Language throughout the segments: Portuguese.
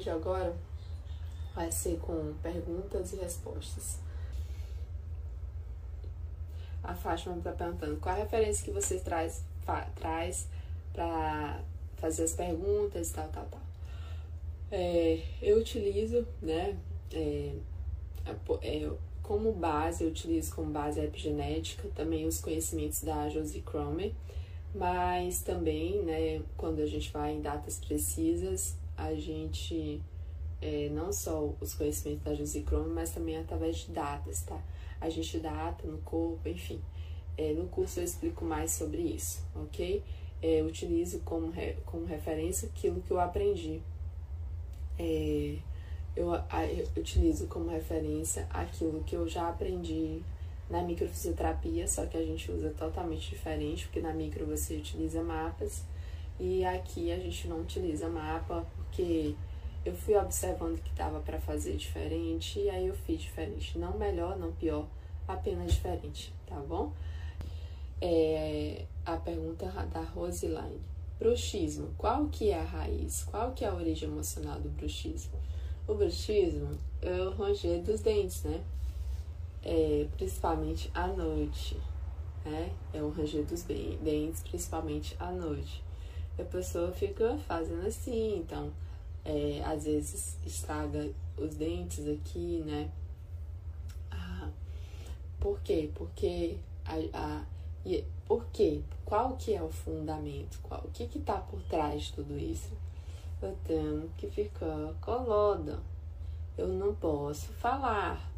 de agora vai ser com perguntas e respostas. A Fátima está perguntando qual a referência que você traz, traz para fazer as perguntas, tal, tal, tal. É, eu utilizo, né, é, é, como base, eu utilizo como base a epigenética, também os conhecimentos da Josie Cromer, mas também, né, quando a gente vai em datas precisas, a gente, é, não só os conhecimentos da Josie Cromer, mas também através de datas, tá? A gente data no corpo, enfim. É, no curso eu explico mais sobre isso, ok? É, utilizo como, re, como referência aquilo que eu aprendi. É, eu, eu utilizo como referência aquilo que eu já aprendi na microfisioterapia, só que a gente usa totalmente diferente, porque na micro você utiliza mapas e aqui a gente não utiliza mapa, porque eu fui observando que dava para fazer diferente e aí eu fiz diferente. Não melhor, não pior, apenas diferente, tá bom? É, a pergunta da Roseline. Bruxismo, qual que é a raiz? Qual que é a origem emocional do bruxismo? O bruxismo é o ranger dos dentes, né? É, principalmente à noite, né? É o ranger dos dentes, principalmente à noite. A pessoa fica fazendo assim, então, é, às vezes estraga os dentes aqui, né? Ah, por quê? Porque a, a e por quê? Qual que é o fundamento? Qual, o que que tá por trás de tudo isso? eu tenho que ficar colada. Eu não posso falar.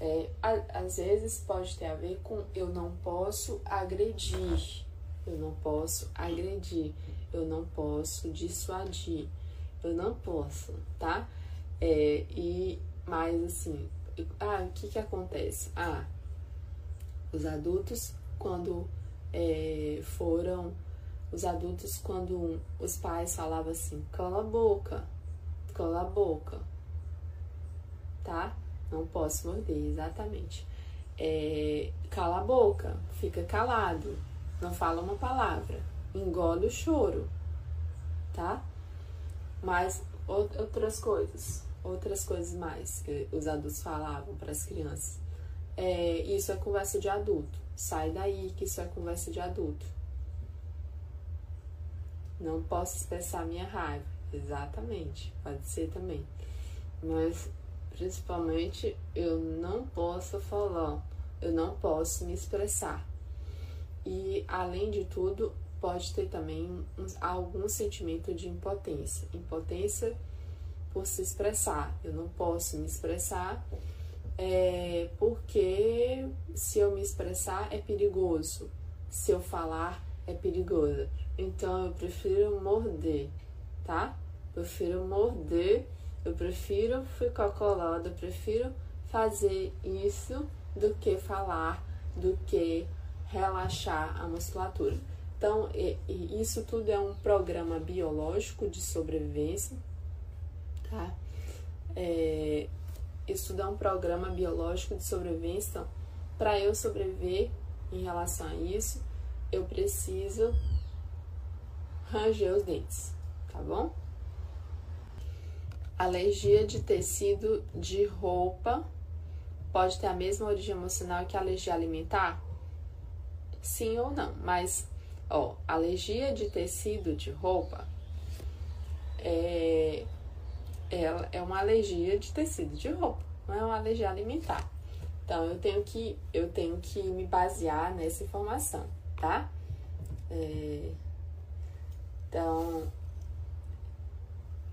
É, às vezes pode ter a ver com eu não posso agredir. Eu não posso agredir. Eu não posso dissuadir. Eu não posso, tá? É, e mais assim, ah, o que que acontece? Ah, os adultos quando é, foram os adultos quando os pais falavam assim, cala a boca, cala a boca, tá? Não posso morder, exatamente. É, cala a boca, fica calado, não fala uma palavra, engole o choro, tá? Mas outras coisas, outras coisas mais que os adultos falavam para as crianças. É, isso é conversa de adulto. Sai daí que isso é conversa de adulto não posso expressar minha raiva. Exatamente, pode ser também. Mas principalmente eu não posso falar, eu não posso me expressar. E além de tudo, pode ter também algum sentimento de impotência. Impotência por se expressar. Eu não posso me expressar é, porque se eu me expressar é perigoso. Se eu falar é perigoso. Então eu prefiro morder, tá? Prefiro morder, eu prefiro ficar colado, eu prefiro fazer isso do que falar, do que relaxar a musculatura. Então, e, e isso tudo é um programa biológico de sobrevivência, tá? É, é um programa biológico de sobrevivência. Então, para eu sobreviver em relação a isso, eu preciso ranger os dentes, tá bom? Alergia de tecido de roupa pode ter a mesma origem emocional que a alergia alimentar? Sim ou não, mas, ó, alergia de tecido de roupa é, ela é uma alergia de tecido de roupa, não é uma alergia alimentar. Então, eu tenho que, eu tenho que me basear nessa informação tá? É, então,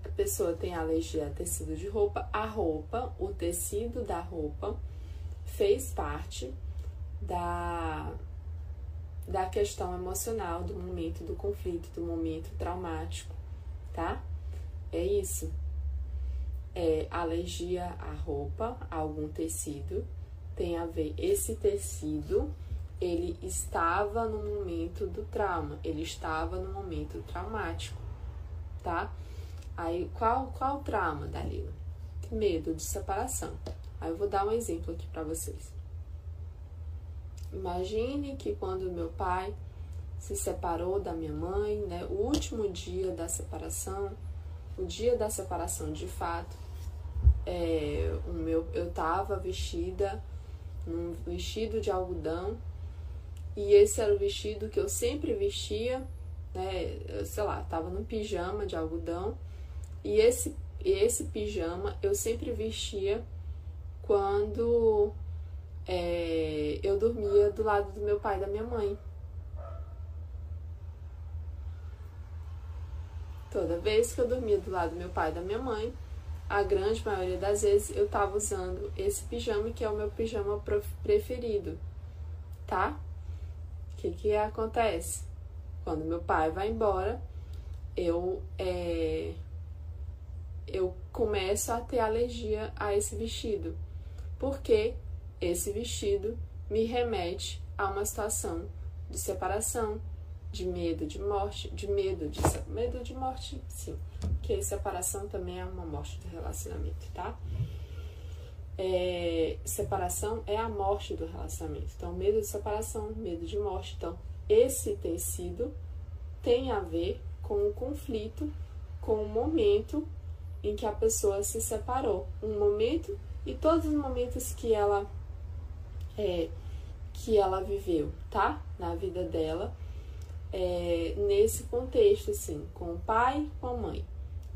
a pessoa tem alergia a tecido de roupa, a roupa, o tecido da roupa fez parte da, da questão emocional, do momento do conflito, do momento traumático, tá? É isso. É alergia à roupa, a algum tecido, tem a ver esse tecido ele estava no momento do trauma, ele estava no momento traumático, tá? Aí, qual, qual trauma, Dalila? Medo de separação. Aí eu vou dar um exemplo aqui para vocês. Imagine que quando meu pai se separou da minha mãe, né, o último dia da separação, o dia da separação de fato, é, o meu, eu tava vestida num vestido de algodão e esse era o vestido que eu sempre vestia, né? Sei lá, tava num pijama de algodão e esse esse pijama eu sempre vestia quando é, eu dormia do lado do meu pai e da minha mãe. Toda vez que eu dormia do lado do meu pai e da minha mãe, a grande maioria das vezes eu tava usando esse pijama que é o meu pijama preferido, tá? O que que acontece? Quando meu pai vai embora, eu é, eu começo a ter alergia a esse vestido, porque esse vestido me remete a uma situação de separação, de medo de morte, de medo de medo de morte, sim, que separação também é uma morte do relacionamento, tá? É, separação é a morte do relacionamento. Então, medo de separação, medo de morte. Então, esse tecido tem a ver com o conflito, com o momento em que a pessoa se separou. Um momento e todos os momentos que ela é, que ela viveu, tá? Na vida dela é, nesse contexto, assim, com o pai, com a mãe.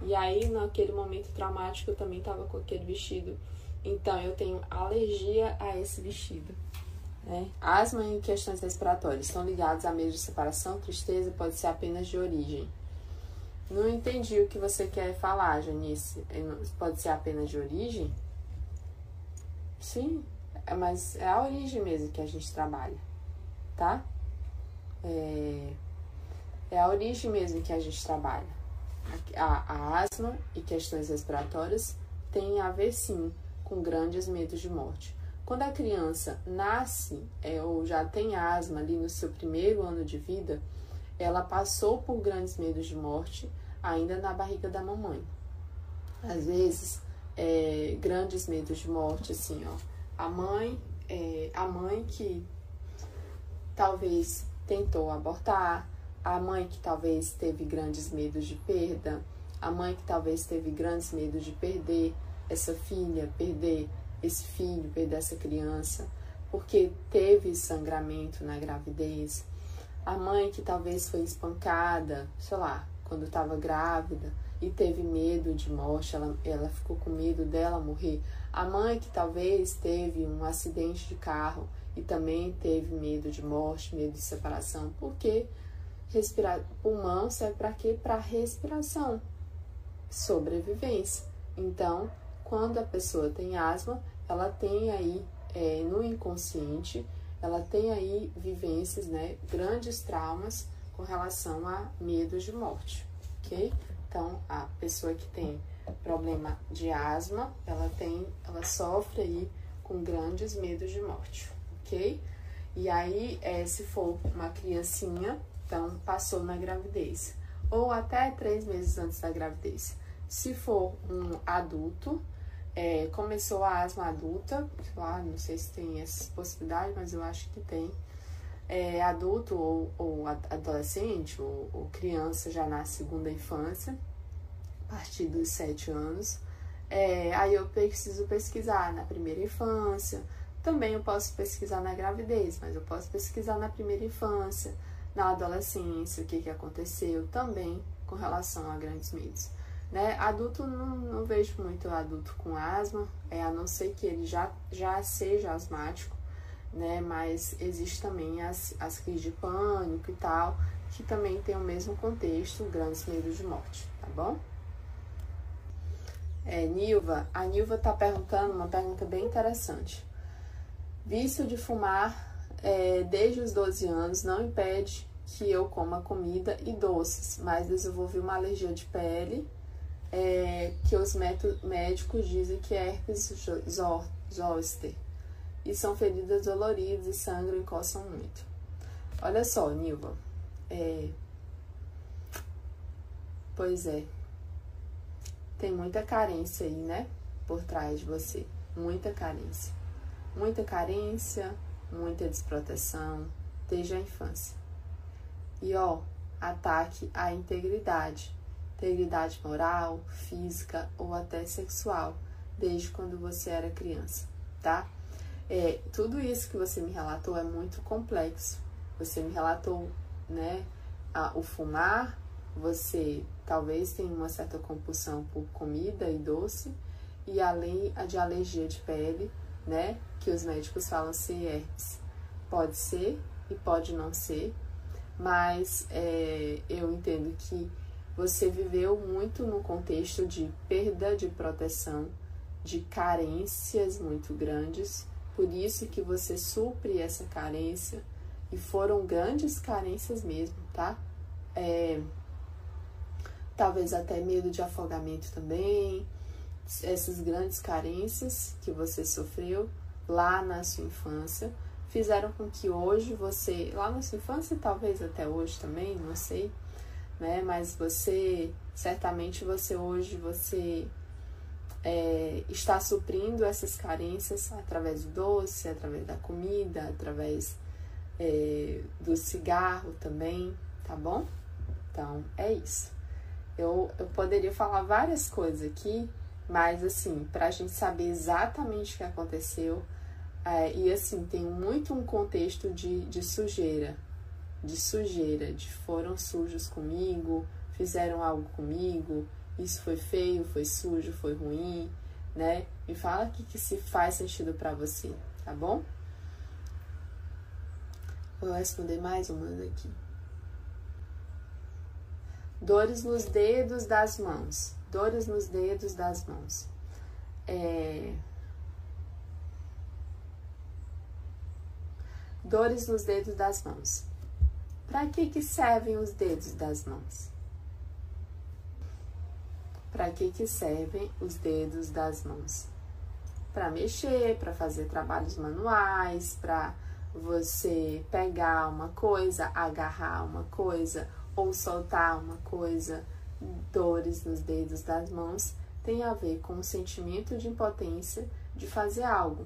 E aí, naquele momento traumático, eu também estava com aquele vestido. Então, eu tenho alergia a esse vestido. Né? Asma e questões respiratórias estão ligados a medo de separação, tristeza, pode ser apenas de origem. Não entendi o que você quer falar, Janice. É, pode ser apenas de origem? Sim, é, mas é a origem mesmo que a gente trabalha, tá? É, é a origem mesmo que a gente trabalha. A, a asma e questões respiratórias têm a ver sim com grandes medos de morte. Quando a criança nasce é, ou já tem asma ali no seu primeiro ano de vida, ela passou por grandes medos de morte ainda na barriga da mamãe. Às vezes, é, grandes medos de morte, assim, ó. A mãe, é, a mãe que talvez tentou abortar, a mãe que talvez teve grandes medos de perda, a mãe que talvez teve grandes medos de perder essa filha, perder esse filho, perder essa criança, porque teve sangramento na gravidez, a mãe que talvez foi espancada, sei lá, quando estava grávida e teve medo de morte, ela, ela ficou com medo dela morrer, a mãe que talvez teve um acidente de carro e também teve medo de morte, medo de separação, porque respirar pulmão serve para quê? Para respiração, sobrevivência. Então, quando a pessoa tem asma, ela tem aí é, no inconsciente, ela tem aí vivências, né, grandes traumas com relação a medos de morte, ok? Então, a pessoa que tem problema de asma, ela tem, ela sofre aí com grandes medos de morte ok? E aí, é, se for uma criancinha, então passou na gravidez, ou até três meses antes da gravidez. Se for um adulto, é, começou a asma adulta, lá, não sei se tem essa possibilidade, mas eu acho que tem. É, adulto ou, ou adolescente ou, ou, criança já na segunda infância, partir dos sete anos. É, aí eu preciso pesquisar na primeira infância, também eu posso pesquisar na gravidez, mas eu posso pesquisar na primeira infância, na adolescência, o que, que aconteceu também com relação a grandes medos. Né? Adulto, não, não vejo muito adulto com asma, é, a não ser que ele já, já seja asmático, né? mas existe também as, as crises de pânico e tal, que também tem o mesmo contexto, grandes medos de morte, tá bom? É, Nilva, a Nilva está perguntando uma pergunta bem interessante. Vício de fumar é, desde os 12 anos não impede que eu coma comida e doces, mas desenvolvi uma alergia de pele é, que os médicos dizem que é herpes zoster. E são feridas doloridas e sangram e coçam muito. Olha só, Nilva. É... Pois é. Tem muita carência aí, né? Por trás de você. Muita carência muita carência, muita desproteção desde a infância. E ó, ataque à integridade. integridade moral, física ou até sexual, desde quando você era criança, tá? É, tudo isso que você me relatou é muito complexo. Você me relatou, né, a, o fumar, você talvez tenha uma certa compulsão por comida e doce, e além de alergia de pele, né, que os médicos falam ser herpes. Pode ser e pode não ser, mas é, eu entendo que você viveu muito no contexto de perda de proteção, de carências muito grandes, por isso que você supre essa carência, e foram grandes carências mesmo, tá? É, talvez até medo de afogamento também, essas grandes carências que você sofreu lá na sua infância fizeram com que hoje você, lá na sua infância talvez até hoje também, não sei, né? Mas você, certamente você hoje, você é, está suprindo essas carências através do doce, através da comida, através é, do cigarro também, tá bom? Então, é isso. Eu, eu poderia falar várias coisas aqui, mas assim, para a gente saber exatamente o que aconteceu, é, e assim, tem muito um contexto de, de sujeira, de sujeira, de foram sujos comigo, fizeram algo comigo, isso foi feio, foi sujo, foi ruim, né? Me fala o que, que se faz sentido para você, tá bom? Vou responder mais umas aqui. Dores nos dedos das mãos. Dores nos dedos das mãos. É, dores nos dedos das mãos. Para que, que servem os dedos das mãos? Para que, que servem os dedos das mãos? Para mexer, para fazer trabalhos manuais, para você pegar uma coisa, agarrar uma coisa ou soltar uma coisa. Dores nos dedos das mãos tem a ver com o sentimento de impotência de fazer algo.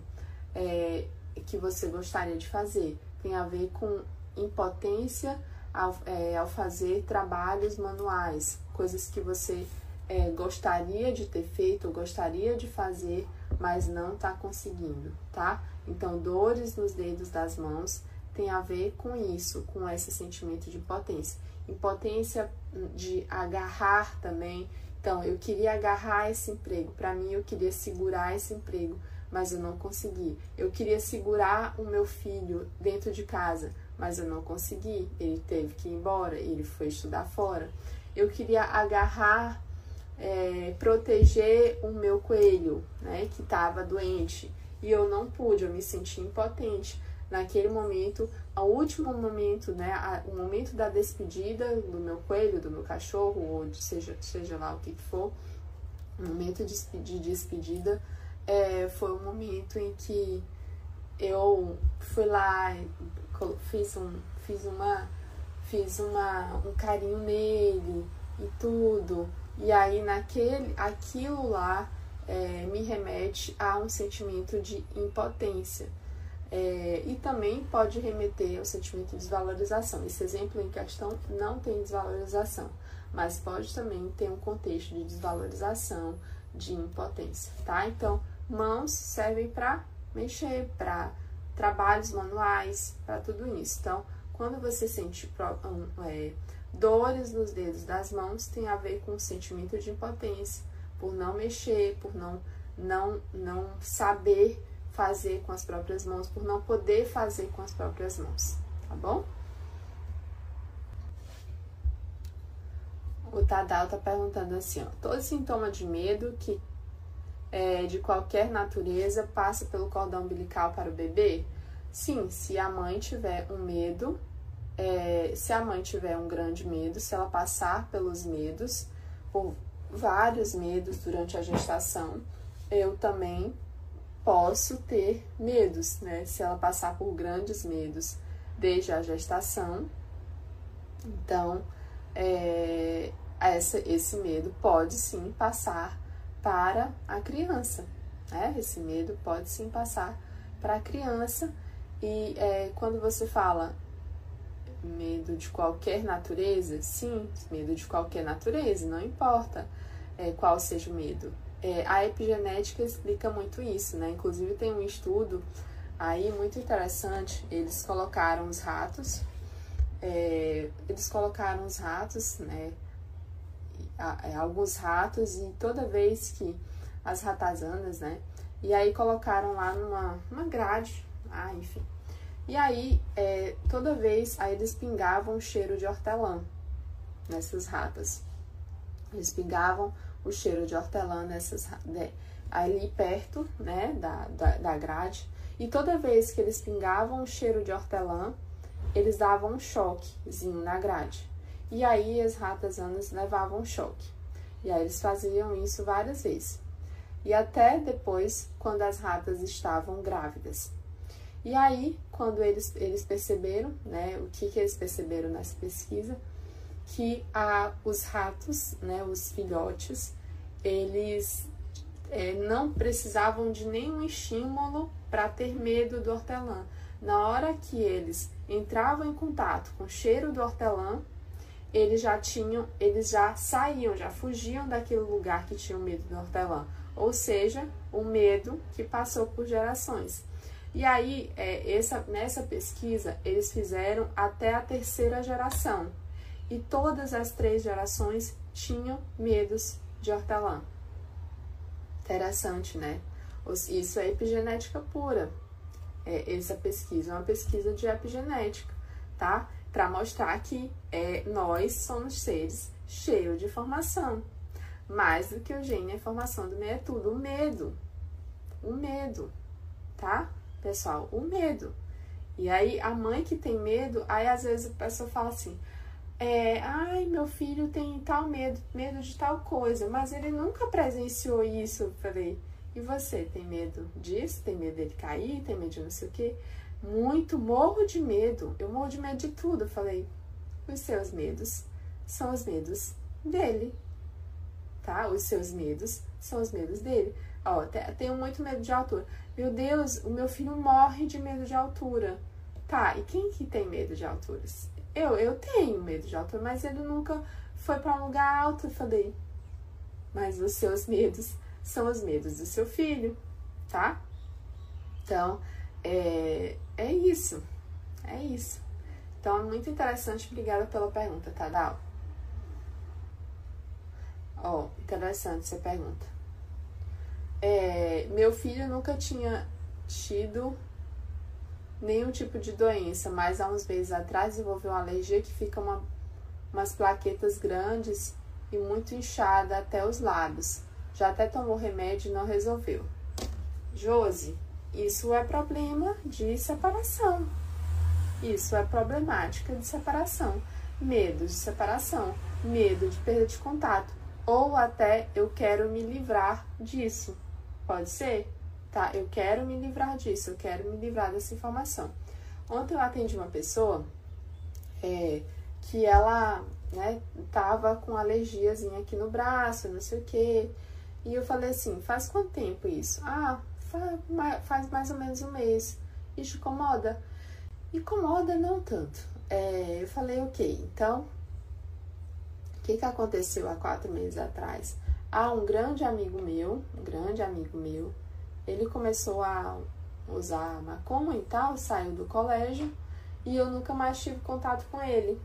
É, que você gostaria de fazer. Tem a ver com impotência ao, é, ao fazer trabalhos manuais, coisas que você é, gostaria de ter feito, ou gostaria de fazer, mas não está conseguindo, tá? Então, dores nos dedos das mãos tem a ver com isso, com esse sentimento de impotência. Impotência de agarrar também. Então, eu queria agarrar esse emprego, para mim, eu queria segurar esse emprego mas eu não consegui. Eu queria segurar o meu filho dentro de casa, mas eu não consegui. Ele teve que ir embora, ele foi estudar fora. Eu queria agarrar, é, proteger o meu coelho, né, que estava doente, e eu não pude, eu me senti impotente. Naquele momento, o último momento, né, a, o momento da despedida do meu coelho, do meu cachorro, ou de seja, seja lá o que for, o momento de, de despedida, é, foi um momento em que eu fui lá, fiz, um, fiz, uma, fiz uma, um carinho nele e tudo. E aí naquele, aquilo lá é, me remete a um sentimento de impotência. É, e também pode remeter ao sentimento de desvalorização. Esse exemplo em questão não tem desvalorização, mas pode também ter um contexto de desvalorização, de impotência, tá? Então, Mãos servem para mexer, para trabalhos manuais, para tudo isso. Então, quando você sente é, dores nos dedos das mãos, tem a ver com o sentimento de impotência, por não mexer, por não, não, não saber fazer com as próprias mãos, por não poder fazer com as próprias mãos, tá bom? O Tadal tá perguntando assim, ó, todo sintoma de medo que é, de qualquer natureza passa pelo cordão umbilical para o bebê? Sim, se a mãe tiver um medo, é, se a mãe tiver um grande medo, se ela passar pelos medos, por vários medos durante a gestação, eu também posso ter medos, né? Se ela passar por grandes medos desde a gestação, então é, essa, esse medo pode sim passar para a criança. Né? Esse medo pode sim passar para a criança. E é, quando você fala medo de qualquer natureza? Sim, medo de qualquer natureza, não importa é, qual seja o medo. É, a epigenética explica muito isso, né? Inclusive tem um estudo aí muito interessante. Eles colocaram os ratos, é, eles colocaram os ratos, né? É, alguns ratos e toda vez que as ratazanas, né? E aí colocaram lá numa, numa grade, ah, enfim. E aí, é, toda vez, aí eles pingavam cheiro de hortelã nessas ratas. Eles pingavam o cheiro de hortelã nessas né, ali perto, né, da, da, da grade. E toda vez que eles pingavam o cheiro de hortelã, eles davam um choquezinho na grade. E aí as ratazanas levavam choque. E aí eles faziam isso várias vezes. E até depois, quando as ratas estavam grávidas. E aí, quando eles, eles perceberam, né, o que, que eles perceberam nessa pesquisa, que a, os ratos, né, os filhotes, eles é, não precisavam de nenhum estímulo para ter medo do hortelã. Na hora que eles entravam em contato com o cheiro do hortelã, eles já tinham, eles já saíam, já fugiam daquele lugar que tinham medo do hortelã. Ou seja, o medo que passou por gerações. E aí, é, essa, nessa pesquisa, eles fizeram até a terceira geração. E todas as três gerações tinham medos de hortelã. Interessante, né? Isso é epigenética pura. É, essa pesquisa é uma pesquisa de epigenética, tá? Para mostrar que é, nós somos seres cheios de informação. Mais do que o gene, a informação do meio é tudo. O medo. O medo, tá? Pessoal, o medo. E aí, a mãe que tem medo, aí às vezes a pessoa fala assim: é, ai, meu filho tem tal medo, medo de tal coisa, mas ele nunca presenciou isso. Eu falei, e você tem medo disso? Tem medo dele cair? Tem medo de não sei o quê? Muito, morro de medo. Eu morro de medo de tudo. Eu falei, os seus medos são os medos dele, tá? Os seus medos são os medos dele. Ó, tenho muito medo de altura. Meu Deus, o meu filho morre de medo de altura. Tá, e quem que tem medo de alturas? Eu, eu tenho medo de altura, mas ele nunca foi para um lugar alto. Eu falei, mas os seus medos são os medos do seu filho, tá? Então, é, é isso. É isso. Então, muito interessante. Obrigada pela pergunta, Tadal. Ó, oh, interessante essa pergunta. É, meu filho nunca tinha tido nenhum tipo de doença, mas há uns meses atrás desenvolveu uma alergia que fica uma, umas plaquetas grandes e muito inchada até os lábios. Já até tomou remédio e não resolveu. Josi, isso é problema de separação. Isso é problemática de separação. Medo de separação, medo de perda de contato. Ou até eu quero me livrar disso. Pode ser? Tá? Eu quero me livrar disso, eu quero me livrar dessa informação. Ontem eu atendi uma pessoa é, que ela, né, tava com alergiazinha aqui no braço, não sei o quê. E eu falei assim, faz quanto tempo isso? Ah, faz mais ou menos um mês. Isso incomoda? Incomoda não tanto. É, eu falei, ok, então, o que, que aconteceu há quatro meses atrás? Ah, um grande amigo meu, um grande amigo meu, ele começou a usar maconha e tal, saiu do colégio e eu nunca mais tive contato com ele.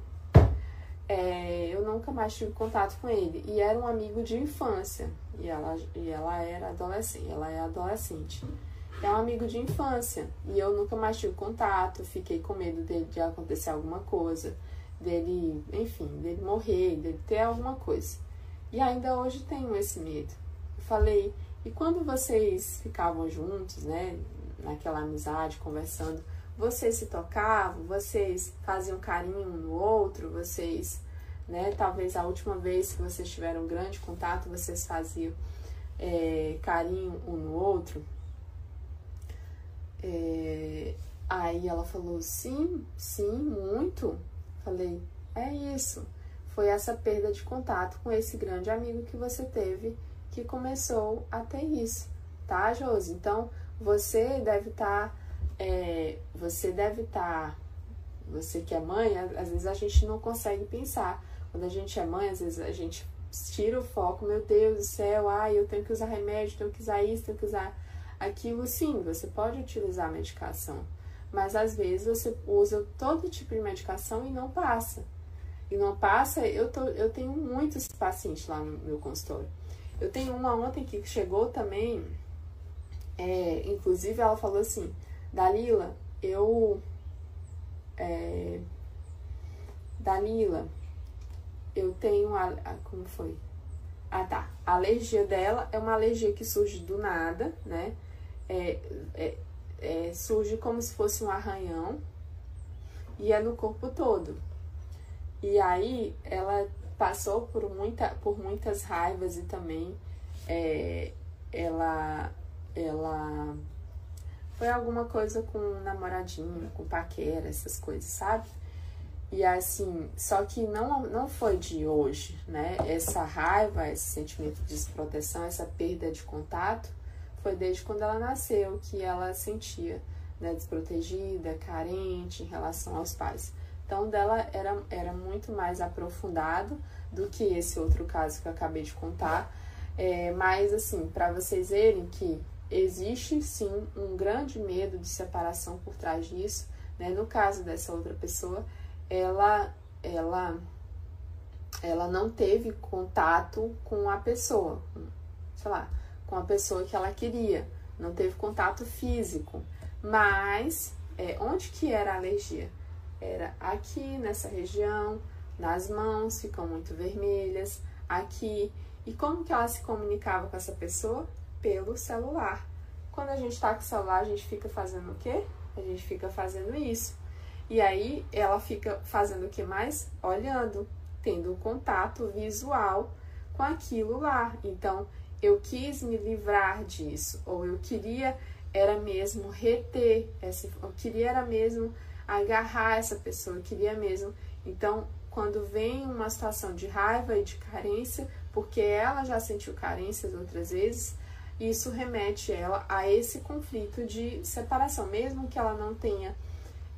É, eu nunca mais tive contato com ele. E era um amigo de infância. E ela, e ela era adolescente. Ela é adolescente. É um amigo de infância. E eu nunca mais tive contato. Fiquei com medo dele, de acontecer alguma coisa. Dele, enfim, dele morrer, dele ter alguma coisa. E ainda hoje tenho esse medo. Eu falei, e quando vocês ficavam juntos, né, naquela amizade, conversando, vocês se tocavam, vocês faziam carinho um no outro, vocês, né, talvez a última vez que vocês tiveram um grande contato, vocês faziam é, carinho um no outro. É, aí ela falou, sim, sim, muito. Falei, é isso. Foi essa perda de contato com esse grande amigo que você teve que começou a ter isso, tá, Josi? Então, você deve estar, tá, é, você deve estar, tá, você que é mãe, às vezes a gente não consegue pensar. Quando a gente é mãe, às vezes a gente tira o foco, meu Deus do céu, ai, eu tenho que usar remédio, tenho que usar isso, tenho que usar aquilo. Sim, você pode utilizar a medicação, mas às vezes você usa todo tipo de medicação e não passa. E não passa, eu, tô, eu tenho muitos pacientes lá no meu consultório. Eu tenho uma ontem que chegou também, é, inclusive ela falou assim, Dalila, eu. É, Dalila, eu tenho. A, a, como foi? Ah, tá. A alergia dela é uma alergia que surge do nada, né? É, é, é, surge como se fosse um arranhão e é no corpo todo. E aí ela passou por, muita, por muitas raivas e também é, ela, ela foi alguma coisa com um namoradinho, com paquera, essas coisas, sabe? E assim, só que não, não foi de hoje, né? Essa raiva, esse sentimento de desproteção, essa perda de contato, foi desde quando ela nasceu que ela sentia, né, desprotegida, carente em relação aos pais. Então, dela era, era muito mais aprofundado do que esse outro caso que eu acabei de contar. É, mas, assim, para vocês verem que existe sim um grande medo de separação por trás disso, né? No caso dessa outra pessoa, ela ela ela não teve contato com a pessoa, sei lá, com a pessoa que ela queria, não teve contato físico, mas é, onde que era a alergia? Era aqui nessa região, nas mãos ficam muito vermelhas, aqui. E como que ela se comunicava com essa pessoa? Pelo celular. Quando a gente está com o celular, a gente fica fazendo o quê? A gente fica fazendo isso. E aí ela fica fazendo o que mais? Olhando, tendo contato visual com aquilo lá. Então, eu quis me livrar disso, ou eu queria era mesmo reter, essa, eu queria era mesmo agarrar essa pessoa, eu queria mesmo. Então, quando vem uma situação de raiva e de carência, porque ela já sentiu carências outras vezes, isso remete ela a esse conflito de separação, mesmo que ela não tenha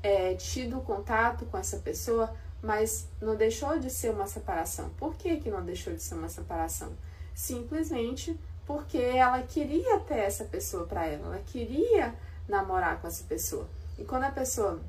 é, tido contato com essa pessoa, mas não deixou de ser uma separação. Por que, que não deixou de ser uma separação? Simplesmente porque ela queria ter essa pessoa para ela, ela queria namorar com essa pessoa. E quando a pessoa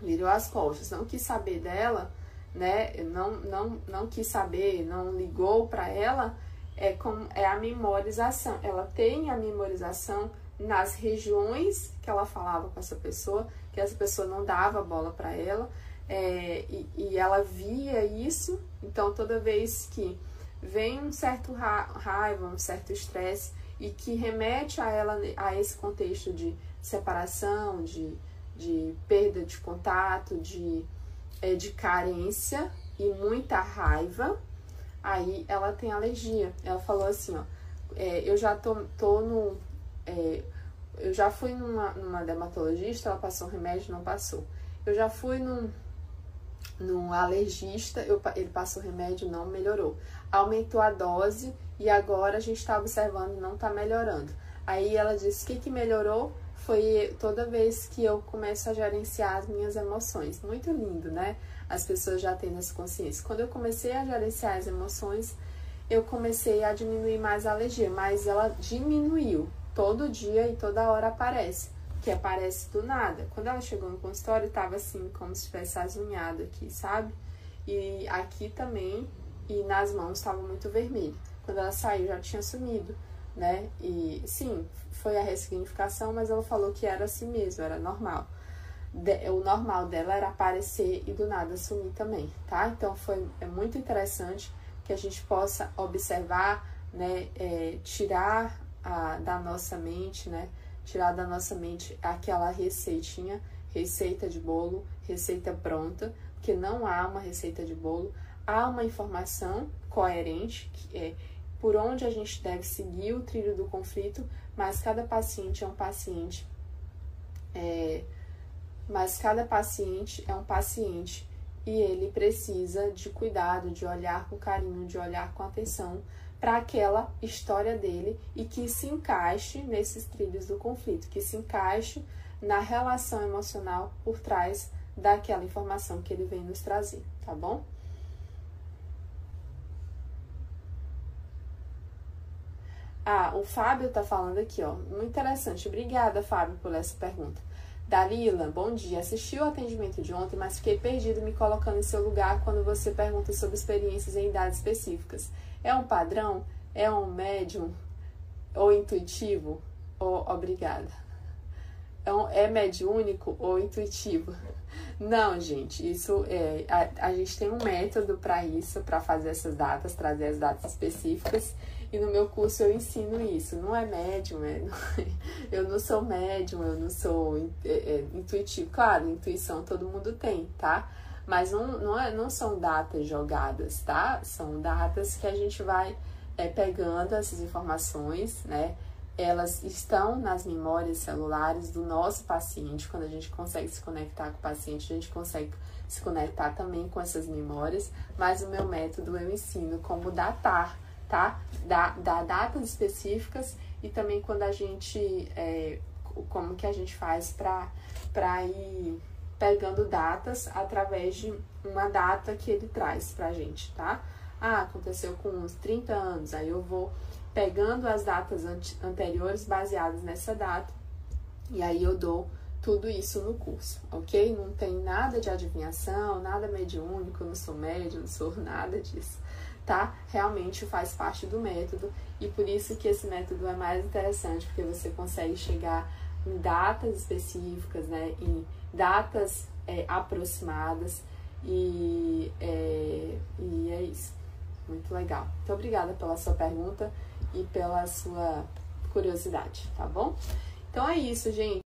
virou as costas, não quis saber dela, né, não, não, não quis saber, não ligou para ela, é, com, é a memorização. Ela tem a memorização nas regiões que ela falava com essa pessoa, que essa pessoa não dava bola para ela, é, e, e, ela via isso, então toda vez que vem um certo ra raiva, um certo estresse, e que remete a ela a esse contexto de separação, de, de perda de contato, de, é, de carência e muita raiva, aí ela tem alergia. Ela falou assim, ó, é, eu já tô, tô no, é, eu já fui numa, numa dermatologista, ela passou um remédio, não passou. Eu já fui num, num alergista, eu, ele passou remédio, não melhorou. Aumentou a dose e agora a gente está observando, não está melhorando. Aí ela disse: o que, que melhorou? Foi toda vez que eu começo a gerenciar as minhas emoções. Muito lindo, né? As pessoas já têm essa consciência. Quando eu comecei a gerenciar as emoções, eu comecei a diminuir mais a alergia, mas ela diminuiu todo dia e toda hora aparece, que aparece do nada. Quando ela chegou no consultório, tava assim, como se tivesse azunhado aqui, sabe? E aqui também, e nas mãos estava muito vermelho. Quando ela saiu, já tinha sumido, né? E sim, foi a ressignificação, mas ela falou que era assim mesmo, era normal. De, o normal dela era aparecer e do nada sumir também, tá? Então foi é muito interessante que a gente possa observar, né, é, tirar a, da nossa mente, né? Tirar da nossa mente aquela receitinha, receita de bolo, receita pronta, porque não há uma receita de bolo, há uma informação coerente, que é por onde a gente deve seguir o trilho do conflito, mas cada paciente é um paciente, é, mas cada paciente é um paciente e ele precisa de cuidado, de olhar com carinho, de olhar com atenção para aquela história dele e que se encaixe nesses trilhos do conflito, que se encaixe na relação emocional por trás daquela informação que ele vem nos trazer, tá bom? Ah, o Fábio tá falando aqui, ó. Muito interessante. Obrigada, Fábio, por essa pergunta. Dalila, bom dia. Assisti o atendimento de ontem, mas fiquei perdido me colocando em seu lugar quando você pergunta sobre experiências em idades específicas. É um padrão? É um médium? Ou intuitivo? Ou obrigada? É, um, é mediúnico ou intuitivo? Não, gente, isso é. A, a gente tem um método para isso, para fazer essas datas, trazer as datas específicas. E no meu curso eu ensino isso. Não é médium, é, eu não sou médium, eu não sou é, é, intuitivo. Claro, intuição todo mundo tem, tá? Mas não, não, é, não são datas jogadas, tá? São datas que a gente vai é, pegando essas informações, né? Elas estão nas memórias celulares do nosso paciente. Quando a gente consegue se conectar com o paciente, a gente consegue se conectar também com essas memórias. Mas o meu método eu ensino como datar tá? Da, da datas específicas e também quando a gente, é, como que a gente faz para ir pegando datas através de uma data que ele traz pra gente, tá? Ah, aconteceu com uns 30 anos, aí eu vou pegando as datas anteriores baseadas nessa data e aí eu dou tudo isso no curso, ok? Não tem nada de adivinhação, nada mediúnico, não sou médium, não sou nada disso tá? Realmente faz parte do método e por isso que esse método é mais interessante, porque você consegue chegar em datas específicas, né? Em datas é, aproximadas e é, e é isso. Muito legal. Muito obrigada pela sua pergunta e pela sua curiosidade, tá bom? Então é isso, gente.